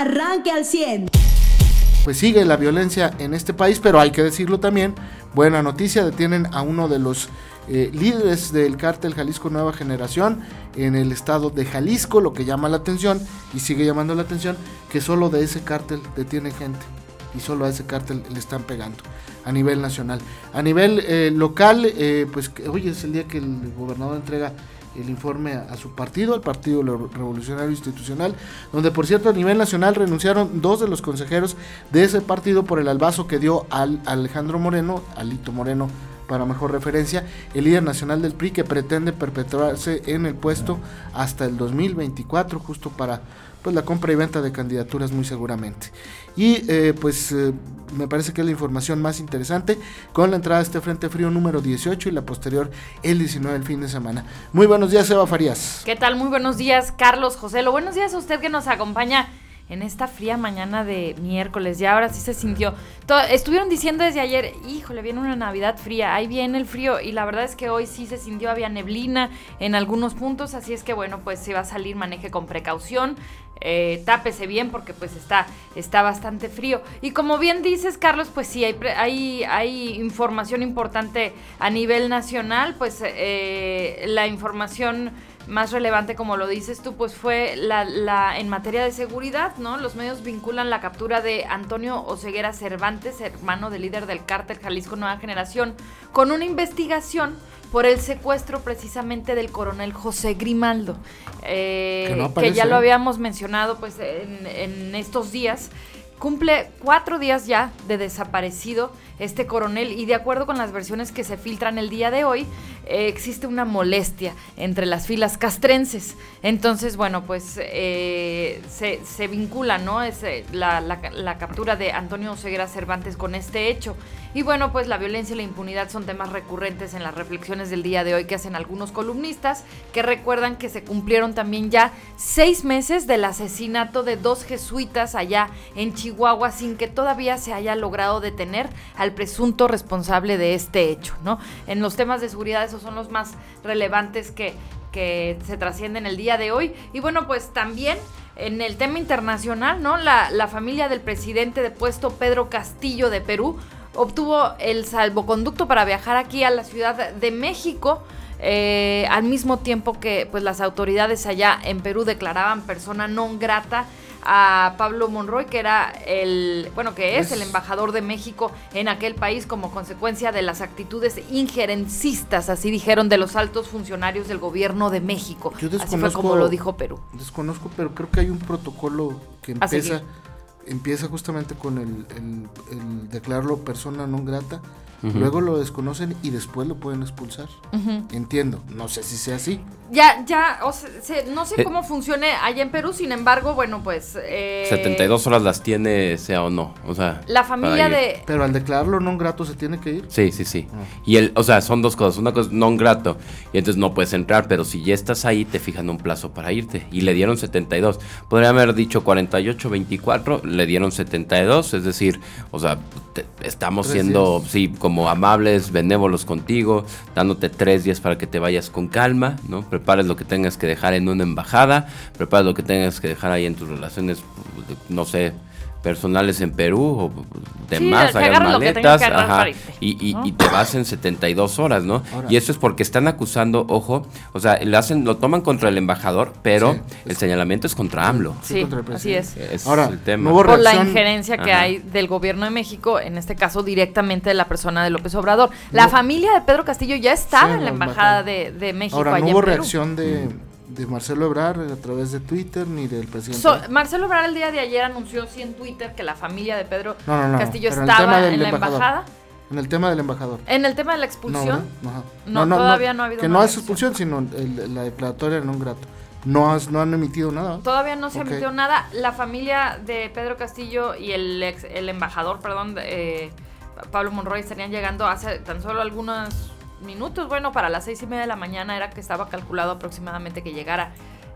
arranque al 100. Pues sigue la violencia en este país, pero hay que decirlo también, buena noticia, detienen a uno de los eh, líderes del cártel Jalisco Nueva Generación en el estado de Jalisco, lo que llama la atención y sigue llamando la atención, que solo de ese cártel detiene gente y solo a ese cártel le están pegando a nivel nacional. A nivel eh, local, eh, pues hoy es el día que el gobernador entrega el informe a, su partido, al Partido Revolucionario Institucional, donde por cierto a nivel nacional renunciaron dos de los consejeros de ese partido por el albazo que dio al Alejandro Moreno, Alito Moreno para mejor referencia, el líder nacional del PRI que pretende perpetuarse en el puesto hasta el 2024, justo para pues la compra y venta de candidaturas muy seguramente. Y eh, pues eh, me parece que es la información más interesante con la entrada de este Frente Frío número 18 y la posterior el 19 del fin de semana. Muy buenos días, Eva Farías. ¿Qué tal? Muy buenos días, Carlos José. Lo buenos días a usted que nos acompaña en esta fría mañana de miércoles. Ya ahora sí se sintió. estuvieron diciendo desde ayer, híjole, viene una Navidad fría, ahí viene el frío. Y la verdad es que hoy sí se sintió, había neblina en algunos puntos. Así es que bueno, pues si va a salir, maneje con precaución. Eh, tápese bien porque pues está, está bastante frío. Y como bien dices, Carlos, pues sí, hay, hay, hay información importante a nivel nacional, pues eh, la información más relevante, como lo dices tú, pues fue la, la, en materia de seguridad, ¿no? Los medios vinculan la captura de Antonio Oseguera Cervantes, hermano del líder del cártel Jalisco Nueva Generación, con una investigación por el secuestro precisamente del coronel José Grimaldo, eh, que, ya lo habíamos mencionado pues en, en estos días. Cumple cuatro días ya de desaparecido este coronel y de acuerdo con las versiones que se filtran el día de hoy, eh, existe una molestia entre las filas castrenses. Entonces, bueno, pues eh, se, vincula, ¿no? Es, eh, la, la, captura de Antonio Ceguera Cervantes con este hecho. Y bueno, pues la violencia y la impunidad son temas recurrentes en las reflexiones del día de hoy que hacen algunos columnistas que recuerdan que se cumplieron también ya seis meses del asesinato de dos jesuitas allá en Chihuahua sin que todavía se haya logrado detener al presunto responsable de este hecho, ¿no? En los temas de seguridad esos son los más relevantes que, que se trascienden el día de hoy. Y bueno, pues también en el tema internacional, ¿no? La, familia del presidente de puesto Pedro Castillo de Perú obtuvo el salvoconducto para viajar aquí a la Ciudad de México. Eh, al mismo tiempo que pues las autoridades allá en Perú declaraban persona non grata a Pablo Monroy, que era el, bueno, que es, el embajador de México en aquel país como consecuencia de las actitudes injerencistas, así dijeron, de los altos funcionarios del gobierno de México. así fue como lo dijo Perú. Desconozco, pero creo que hay un protocolo que empieza, empieza justamente con el, el declararlo persona non grata luego lo desconocen y después lo pueden expulsar. Entiendo, no sé si sea así. Ya, ya, o sea, no sé eh. cómo funcione allá en Perú, sin embargo, bueno, pues... Eh, 72 horas las tiene, sea o no, o sea... La familia de... Pero al declararlo non grato se tiene que ir. Sí, sí, sí. Ah. Y el, o sea, son dos cosas, una cosa es non grato, y entonces no puedes entrar, pero si ya estás ahí, te fijan un plazo para irte, y le dieron 72. Podría haber dicho 48, 24, le dieron 72, es decir, o sea, estamos siendo, sí, como amables, benévolos contigo, dándote tres días para que te vayas con calma, ¿no? Prepares lo que tengas que dejar en una embajada, prepares lo que tengas que dejar ahí en tus relaciones, no sé, personales en Perú o demás, hagan maletas y, y, te vas en 72 horas, ¿no? Y eso es porque están acusando, ojo, o sea, le hacen, lo toman contra el embajador, pero el señalamiento es contra AMLO. Sí, así es. Ahora, el tema. Por la injerencia que hay del gobierno de México, en este caso directamente de la persona de López Obrador. La familia de Pedro Castillo ya estaba en la embajada de, de México. Ahora, no hubo reacción de... Mm de Marcelo Ebrar a través de Twitter ni del presidente. Marcelo Ebrar el día de ayer anunció sí en Twitter que la familia de Pedro Castillo estaba en la embajada. En el tema del embajador. En el tema de la expulsión. No, no, todavía no, ha habido. Que no es expulsión, sino la declaratoria no grato. No, no han emitido nada. Todavía no se emitió nada. La familia de Pedro Castillo y el, el embajador, perdón, eh, Pablo Monroy estarían llegando hace tan solo algunas minutos. Bueno, para las seis y media de la mañana era que estaba calculado aproximadamente que llegara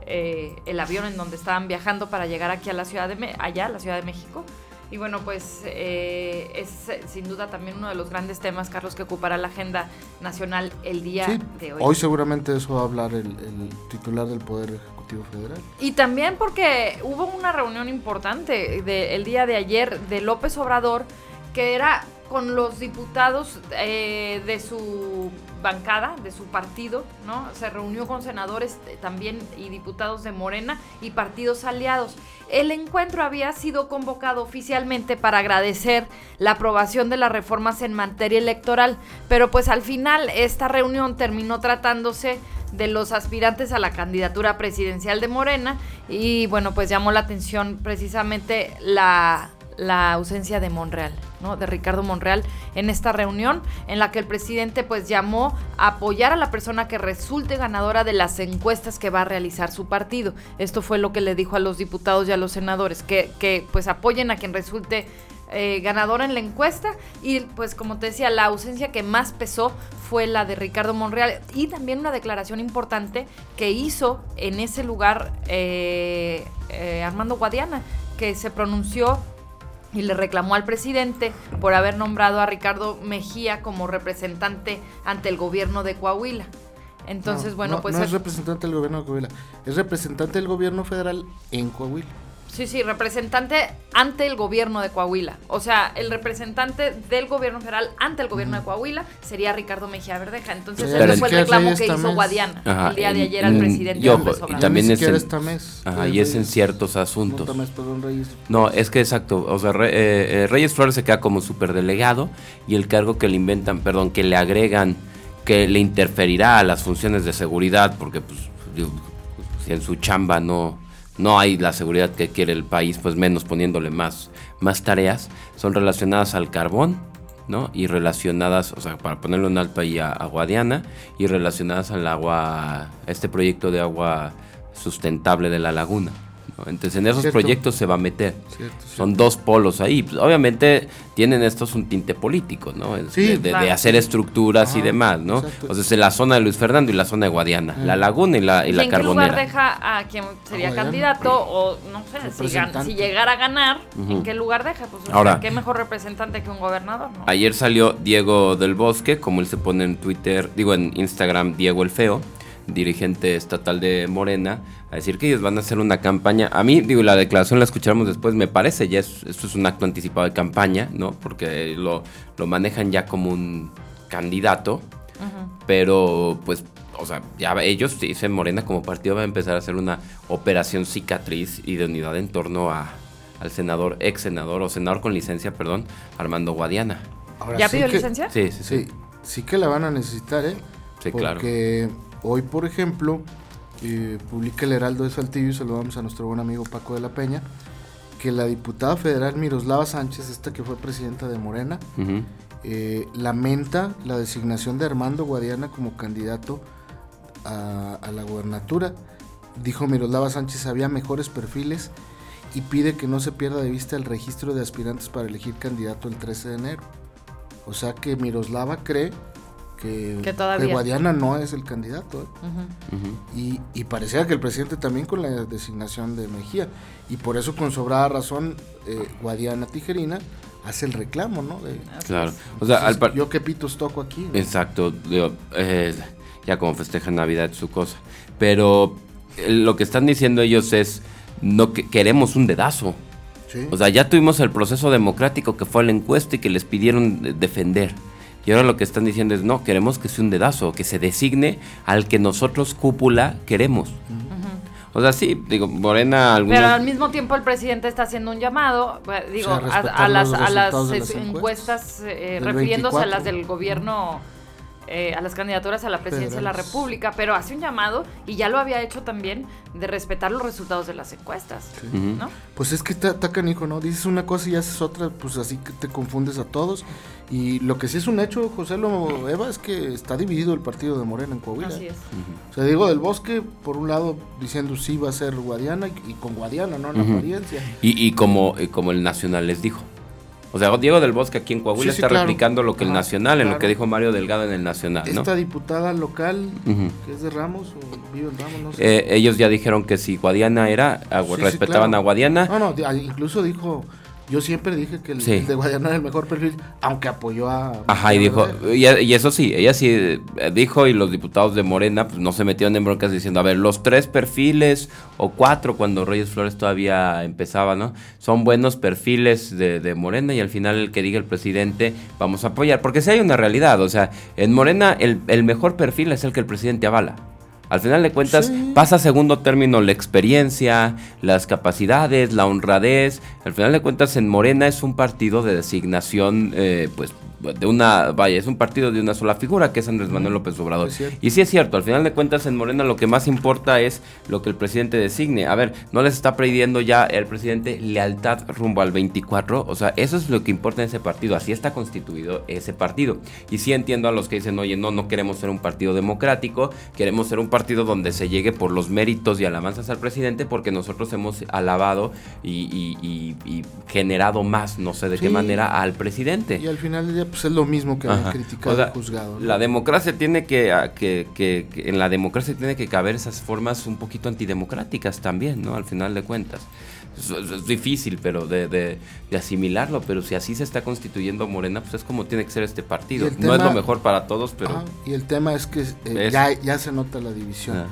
eh, el avión en donde estaban viajando para llegar aquí a la ciudad de allá, a la Ciudad de México. Y bueno, pues eh, es sin duda también uno de los grandes temas, Carlos, que ocupará la agenda nacional el día Sí, de hoy. hoy seguramente eso va a hablar el, el titular del Poder Ejecutivo Federal. Y también porque hubo una reunión importante de- el día de ayer de López Obrador, que era con los diputados eh, de su bancada, de su partido, ¿no? Se reunió con senadores eh, también y diputados de Morena y partidos aliados. El encuentro había sido convocado oficialmente para agradecer la aprobación de las reformas en materia electoral, pero pues al final esta reunión terminó tratándose de los aspirantes a la candidatura presidencial de Morena y bueno, pues llamó la atención precisamente la, la ausencia de Monreal, De Ricardo Monreal en esta reunión en la que el presidente pues llamó a apoyar a la persona que resulte ganadora de las encuestas que va a realizar su partido. Esto fue lo que le dijo a los diputados y a los senadores, que, que pues apoyen a quien resulte eh, ganadora en la encuesta y pues como te decía, la ausencia que más pesó fue la de Ricardo Monreal y también una declaración importante que hizo en ese lugar eh, eh, Armando Guadiana, que se pronunció y le reclamó al presidente por haber nombrado a Ricardo Mejía como representante ante el gobierno de Coahuila. Entonces, No, bueno, no- pues No es es- representante del gobierno de Coahuila, es representante del gobierno federal en Coahuila. Sí, sí, representante ante el gobierno de Coahuila. O sea, el representante del gobierno federal ante el gobierno de Coahuila sería Ricardo Mejía Verdeja. Entonces, ese fue el reclamo que hizo mes. Guadiana Ajá, el día de en- ayer al en- presidente y ojo, López y también es en- esta mes. Ajá, y es en ciertos asuntos. esta mes, perdón, Reyes. No, es que exacto. O sea, Re- eh, eh, Reyes Flores se queda como superdelegado y el cargo que le inventan, perdón, que le agregan, que le interferirá a las funciones de seguridad, porque pues, digo, si en su chamba no, no hay la seguridad que quiere el país, pues menos poniéndole más, más tareas, son relacionadas al carbón. ¿no? Y relacionadas, o sea, para ponerlo en alto ahí a, a Guadiana, y relacionadas al agua, este proyecto de agua sustentable de la laguna. ¿No? Entonces en esos Cierto. proyectos se va a meter. Cierto, cierto. Son dos polos ahí. Pues, obviamente tienen estos un tinte político, ¿no? Es Sí, de, de- de claro. hacer estructuras y Ajá, demás, ¿no? exacto. O sea, es la zona de Luis Fernando y la zona de Guadiana. Mm. La laguna y la, y ¿Y la en qué lugar carbonera. deja a quien sería candidato? O no sé, si, gan- si llegara a ganar, ¿en Ujú. qué lugar deja? Pues o sea, Ahora- qué mejor representante que un gobernador, ¿no? Ayer salió Diego del Bosque, como él se pone en Twitter, digo en Instagram, Diego el Feo, dirigente estatal de Morena, a decir que ellos van a hacer una campaña. A mí, digo, la declaración la escucharemos después, me parece, ya es, esto es un acto anticipado de campaña, ¿no? Porque lo, lo manejan ya como un candidato, pero pues, o sea, ya ellos dicen Morena como partido va a empezar a hacer una operación cicatriz y de unidad en torno a, al senador, ex senador o senador con licencia, perdón, Armando Guadiana. Ahora ¿Ya sí pidió que- licencia? Sí, sí, sí. Sí, sí que la van a necesitar, ¿eh? Sí, claro. Porque hoy, por ejemplo, eh, publica el Heraldo de Saltillo, y saludamos a nuestro buen amigo Paco de la Peña, que la diputada federal Miroslava Sánchez, esta que fue presidenta de Morena, eh, lamenta la designación de Armando Guadiana como candidato a, a la gubernatura. Dijo Miroslava Sánchez había mejores perfiles y pide que no se pierda de vista el registro de aspirantes para elegir candidato el 13 de enero. O sea que Miroslava cree que, Que todavía. Guadiana no es el candidato. ¿eh? Y, y parecía que el presidente también con la designación de Mejía. Y por eso con sobrada razón eh, Guadiana Tijerina hace el reclamo, ¿no? De, Claro. O sea, entonces, yo qué pitos toco aquí. ¿no? Exacto. digo, eh, ya como festejan Navidad es su cosa. Pero eh, lo que están diciendo ellos es, no que queremos un dedazo. Sí. O sea, ya tuvimos el proceso democrático que fue a la encuesta y que les pidieron de- defender. Y ahora lo que están diciendo es, no, queremos que sea un dedazo, que se designe al que nosotros cúpula queremos. O sea, sí, digo, Morena, algunos... Pero al mismo tiempo el presidente está haciendo un llamado, eh, digo, O sea, a, las, a las eh, las encuestas, eh, refiriéndose a 24. las del gobierno, eh, a las candidaturas a la presidencia de la. República, pero hace un llamado, y ya lo había hecho también, de respetar los resultados de las encuestas. Pues es que está, está canijo, ¿no? Dices una cosa y haces otra, pues así que te confundes a todos. Y lo que sí es un hecho, José Lo Eva, es que está dividido el partido de Morena en Coahuila. Así es. O sea, Diego del Bosque, por un lado, diciendo sí va a ser Guadiana y, y con Guadiana, ¿no? En apariencia. Y, y como, y como el Nacional les dijo. O sea, Diego del Bosque aquí en Coahuila Sí, sí, está claro. replicando lo que el Nacional, en lo que dijo Mario Delgado en el Nacional, ¿no? Esta diputada local, que es de Ramos o vive en Ramos, no sé. Eh, ellos ya dijeron que si Guadiana era, respetaban claro. a Guadiana. No, no, incluso dijo Yo siempre dije que el, de Guadiana era el mejor perfil, aunque apoyó a... Ajá, y dijo, y, eso sí, ella sí eh, dijo y los diputados de Morena pues no se metieron en broncas diciendo, a ver, los tres perfiles o cuatro cuando Reyes Flores todavía empezaba, ¿no? Son buenos perfiles de, Morena y al final el que diga el presidente vamos a apoyar, porque si hay una realidad, o sea, en Morena el, el mejor perfil es el que el presidente avala. Al final de cuentas, pasa a segundo término la experiencia, las capacidades, la honradez. Al final de cuentas, en Morena es un partido de designación, eh, pues de una, vaya, es un partido de una sola figura que es Andrés Manuel López Obrador. y sí es cierto, al final de cuentas en Morena lo que más importa es lo que el presidente designe. A ver, no les está pidiendo ya el presidente lealtad rumbo al 24, o sea, eso es lo que importa en ese partido, así está constituido ese partido. Y sí entiendo a los que dicen, oye, no, no queremos ser un partido democrático, queremos ser un partido donde se llegue por los méritos y alabanzas al presidente porque nosotros hemos alabado y, generado más, no sé de qué manera, al presidente. Y al final pues es lo mismo que han criticado el juzgado. La democracia tiene que, que, que, en la democracia tiene que caber esas formas un poquito antidemocráticas también, ¿no? Al final de cuentas. Es, difícil, pero de, de, asimilarlo, pero si así se está constituyendo Morena, pues es como tiene que ser este partido. no es lo mejor para todos, pero... y el tema es que eh, ya, ya se nota la división. Ah.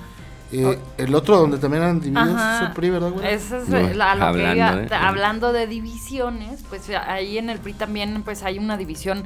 Eh, el otro donde también eran divididos es el PRI, ¿verdad, güey? Eso es la, lo hablando, que hablando de divisiones, pues ahí en el PRI también pues hay una división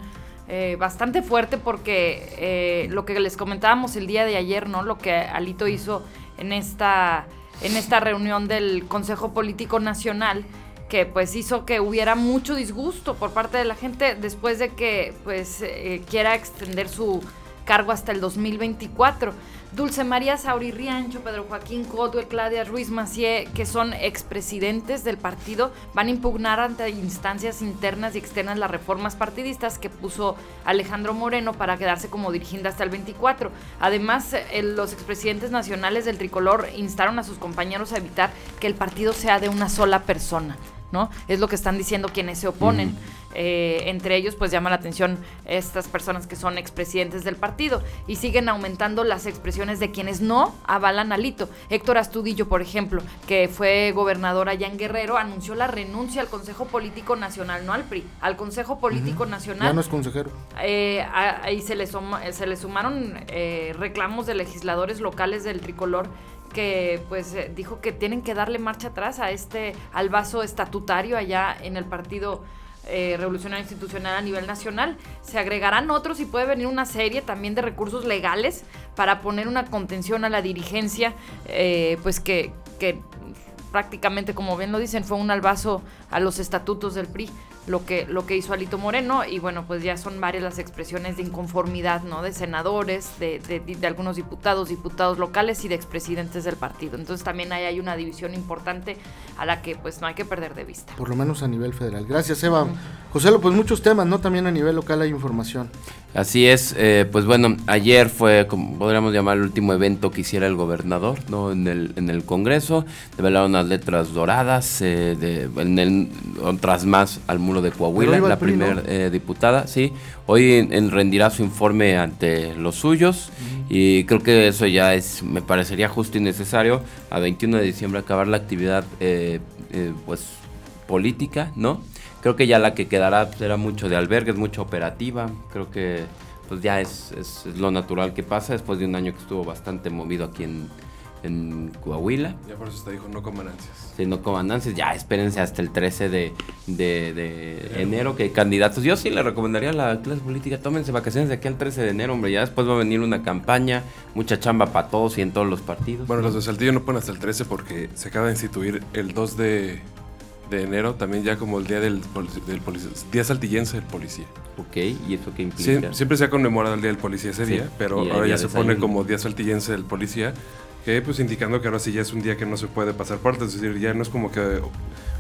eh, bastante fuerte porque eh, lo que les comentábamos el día de ayer, ¿no? Lo que Alito hizo en esta, en esta reunión del Consejo Político Nacional que pues hizo que hubiera mucho disgusto por parte de la gente después de que pues quiera extender su cargo hasta el 2024. Dulce María Sauri Riancho, Pedro Joaquín Cotwell, Claudia Ruiz Macié, que son expresidentes del partido, van a impugnar ante instancias internas y externas las reformas partidistas que puso Alejandro Moreno para quedarse como dirigente hasta el 24. Además, los expresidentes nacionales del tricolor instaron a sus compañeros a evitar que el partido sea de una sola persona. ¿No? Es lo que están diciendo quienes se oponen. Eh, entre ellos, pues llama la atención estas personas que son expresidentes del partido y siguen aumentando las expresiones de quienes no avalan a Lito. Héctor Astudillo, por ejemplo, que fue gobernador allá en Guerrero, anunció la renuncia al Consejo Político Nacional, no al PRI, al Consejo Político Nacional. Ya no es consejero. Eh, ahí se le, se le sumaron eh, reclamos de legisladores locales del tricolor que pues dijo que tienen que darle marcha atrás a este al estatutario allá en el partido eh, revolucionario institucional a nivel nacional. Se agregarán otros y puede venir una serie también de recursos legales para poner una contención a la dirigencia, eh, pues que, que prácticamente, como bien lo dicen, fue un albazo a los estatutos del PRI lo que, lo que hizo Alito Moreno y bueno, pues ya son varias las expresiones de inconformidad, ¿no? De senadores, de, de, algunos diputados, diputados locales y de expresidentes del partido. Entonces también ahí hay una división importante a la que pues no hay que perder de vista. Por lo menos a nivel federal. Gracias, Eva. José, pues muchos temas, ¿no? También a nivel local hay información. Así es, eh, pues bueno, ayer fue, como podríamos llamar, el último evento que hiciera el gobernador, ¿no? En el, en el Congreso, develaron las letras doradas, eh, de, en el, otras más al muro de Coahuila, la primera eh, diputada, sí. Hoy rendirá su informe ante los suyos y creo que eso ya es, me parecería justo y necesario, a 21 de diciembre acabar la actividad, pues, política, ¿no? Creo que ya la que quedará será mucho de albergues, mucha operativa. Creo que pues ya es, es, lo natural que pasa después de un año que estuvo bastante movido aquí en, en Coahuila. Ya por eso te dijo no coman ansias. Sí, no coman ansias. Ya espérense hasta el 13 de, de, de enero que hay candidatos. Yo sí le recomendaría a la clase política, tómense vacaciones de aquí al 13 de enero, hombre. Ya después va a venir una campaña, mucha chamba para todos y en todos los partidos. Bueno, los de Saltillo no ponen hasta el 13 porque se acaba de instituir el 2 de de enero, también ya como el día del, del policía, día saltillense del policía. Ok, ¿y eso qué implica? siempre se ha conmemorado el día del policía ese día, pero ahora ya se pone como día saltillense del policía, que pues indicando que ahora sí ya es un día que no se puede pasar puertas, es decir, ya no es como que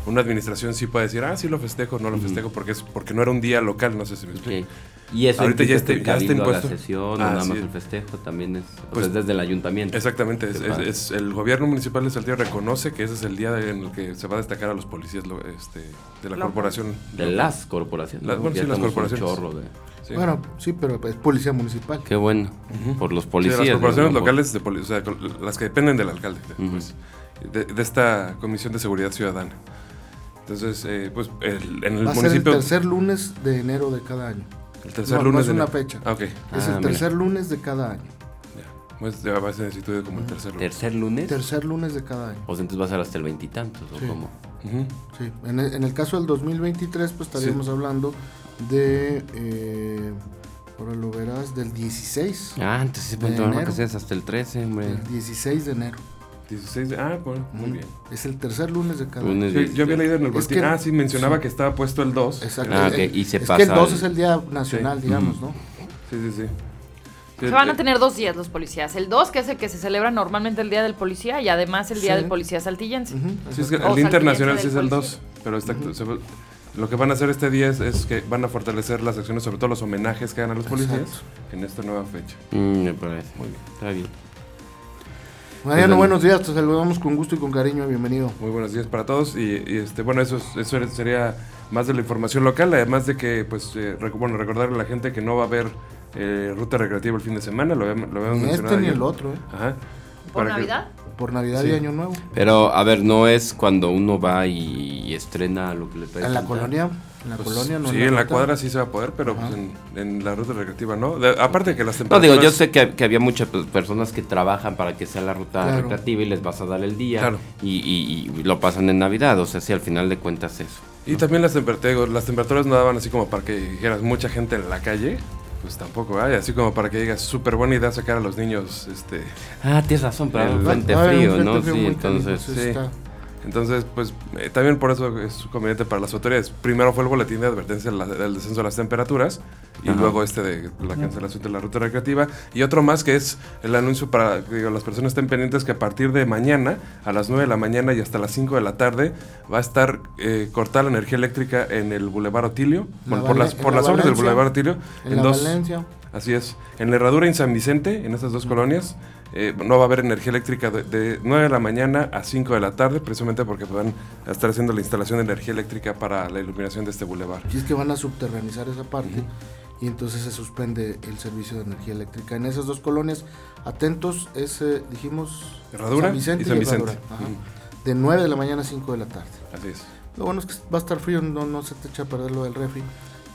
una administración sí puede decir, ah, sí lo festejo, no lo festejo, porque es porque no era un día local, no sé si me explico. Y eso ahorita ya está, ya está impuesto. la sesión, ah, nada más el festejo, también es pues, desde el ayuntamiento. Exactamente, es, el gobierno municipal de Saltillo reconoce que ese es el día en el que se va a destacar a los policías este, de la corporación. De las corporaciones. Las, bueno, sí, las corporaciones. Bueno, sí, pero es policía municipal. Qué bueno, por los policías. las corporaciones locales, de o sea, las que dependen del alcalde, pues, de, de esta Comisión de Seguridad Ciudadana. Entonces, eh, pues en el Va a municipio... ser el tercer lunes de enero de cada año. El tercer lunes no es de una enero. fecha. Ah, ok. Es Ah, el tercer lunes de cada año. Ya. Pues ya va a ser instituido como el tercer lunes. ¿Tercer lunes? Tercer lunes de cada año. O sea, entonces va a ser hasta el veintitantos, ¿o Sí. cómo? Ujú. Sí. En el, en el caso del 2023, pues estaríamos hablando de. Eh, ahora lo verás, del 16. Ah, entonces De pueden tomar enero. vacaciones hasta el 13, hombre. El 16 de enero. 16 de... Ah, bueno, muy Ujú. bien. Es el tercer lunes de cada Lunes. Sí, yo había leído en el Es boletín. que- ah, sí, mencionaba sí. que estaba puesto el 2. Exacto. Ah, Eh, ok, y se es pasa que el 2 al- es el día nacional, Sí. digamos, ¿no? Sí, sí, sí. Se van a tener dos días los policías. El 2, que es el que se celebra normalmente el Día del Policía, y además el Día Sí. del Policía Saltillense. Ujú, Sí, es que el internacional sí es el policía. 2, pero está, se va- lo que van a hacer este día es, es que van a fortalecer las acciones, sobre todo los homenajes que hagan a los policías Exacto. en esta nueva fecha. Mm, me parece. Muy bien. Está bien. Mariano, Pues, buenos días, te saludamos con gusto y con cariño, bienvenido. Muy buenos días para todos y, y, este bueno eso es- eso es- sería más de la información local, además de que pues eh, recu- bueno recordarle a la gente que no va a haber eh, ruta recreativa el fin de semana, lo, lo habíamos Ni mencionado este ni el otro, ¿eh? Ajá. ¿Por Para que- Navidad? Por Navidad Sí. y Año Nuevo. Pero, a ver, no es cuando uno va y, y estrena lo que le trae En la colonia, en la pues, colonia, no sí, en la ruta. cuadra sí se va a poder, pero pues, en, en la ruta recreativa no. De- aparte de que las No, temperaturas... digo, yo sé que, que había muchas pues, personas que trabajan para que sea la ruta Claro. recreativa y les vas a dar el día Claro. y, y- y lo pasan en Navidad, o sea, si al final de cuentas eso. Y también las temperaturas, las temperaturas no daban así como para que dijeras mucha gente en la calle, pues tampoco hay, así como para que digas súper buena idea sacar a los niños, este, Ah, tienes razón, pero El- frente frío, ¿no? Sí, entonces... canijo, sí sí. está. Entonces pues eh, también por eso es conveniente para las autoridades. Primero fue el boletín de advertencia del descenso de las temperaturas y Ajá. luego este de la cancelación de la ruta recreativa y otro más que es el anuncio para que las personas estén pendientes que a partir de mañana a las 9 de la mañana y hasta las 5 de la tarde va a estar eh, cortada la energía eléctrica en el Boulevard Otilio, La por, las, en por la las obras del Boulevard Otilio En, la Valencia. Así es. En la herradura y en San Vicente, en estas dos colonias, eh, no va a haber energía eléctrica de, de 9 de la mañana a 5 de la tarde, precisamente porque van a estar haciendo la instalación de energía eléctrica para la iluminación de este bulevar. Y es que van a subterranizar esa parte y entonces se suspende el servicio de energía eléctrica. En esas dos colonias, atentos, es, eh, dijimos, Herradura y San Vicente. Herradura, ajá. De 9 de la mañana a 5 de la tarde. Así es. Lo bueno es que va a estar frío, no, no se te echa a perder lo del refri.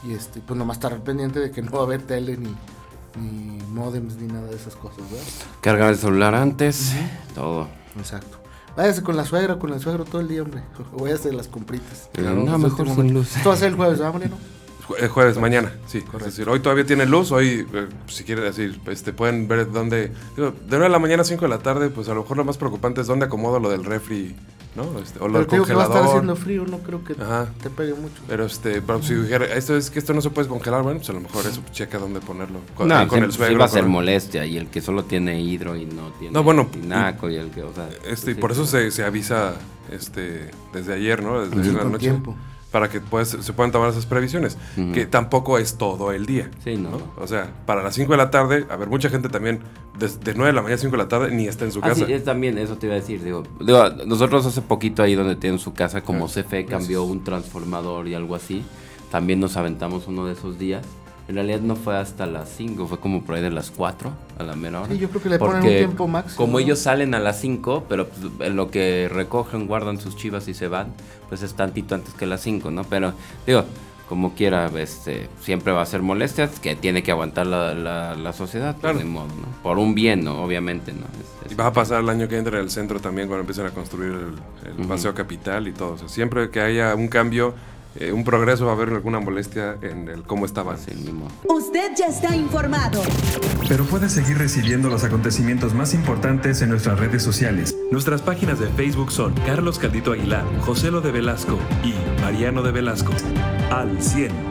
Y este, pues nomás estar pendiente de que no va a haber tele ni, ni modems ni nada de esas cosas, ¿verdad? Cargar el celular antes, todo. Exacto. Váyase con la suegra, con el suegro todo el día, hombre. Váyase de las compritas. No, es mejor último sin luz. Esto va a ser el jueves, ¿verdad, Mariano? Jue- jueves, mañana, sí. Es decir, hoy todavía tiene luz, hoy, eh, si quieren decir, este, pueden ver dónde... digo, de 9 de la mañana a 5 de la tarde, pues a lo mejor lo más preocupante es dónde acomodo lo del refri, ¿no? Este, o lo Pero del digo que va a estar congelador. haciendo frío, no creo que Ajá. te pegue mucho. Pero este, pero si dijera, esto es que esto no se puede congelar, bueno, pues a lo mejor eso checa dónde ponerlo. Con, No, con sí- el sí suegro. va a ser con- molestia y el que solo tiene hidro y no tiene No, bueno, tinaco y el que, o sea... Este, y sí, por eso sí. se, se avisa este desde ayer, ¿no? Desde Sí, ayer en la noche. tiempo. Para que pues, se puedan tomar esas previsiones. Que tampoco es todo el día. Sí, no. ¿no? O sea, para las 5 de la tarde, a ver, mucha gente también, desde 9 de la mañana a 5 de la tarde, ni está en su Ah, casa. sí, es también, eso te iba a decir, digo, digo, nosotros hace poquito ahí donde tienen su casa, como Ah, CFE cambió un transformador y algo así, también nos aventamos uno de esos días. En realidad no fue hasta las 5, fue como por ahí de las 4 a la mera hora. Sí, yo creo que le ponen un Porque tiempo máximo. Como ellos salen a las 5, pero en lo que recogen, guardan sus chivas y se van, pues es tantito antes que las 5, ¿no? Pero digo, como quiera, este, siempre va a ser molestias que tiene que aguantar la, la, la sociedad, pues, Claro. de modo, ¿no? Por un bien, ¿no? Obviamente, ¿no? Es- es- Y va a pasar el año que entra en el centro también cuando empiecen a construir el, el Ujú. paseo capital y todo. O sea, siempre que haya un cambio, eh, un progreso, va a haber alguna molestia en el cómo estaba así antes. mismo. Usted ya está informado. Pero puedes seguir recibiendo los acontecimientos más importantes en nuestras redes sociales. Nuestras páginas de Facebook son Carlos Caldito Aguilar, José Lo de Velasco y Mariano de Velasco. Al 100.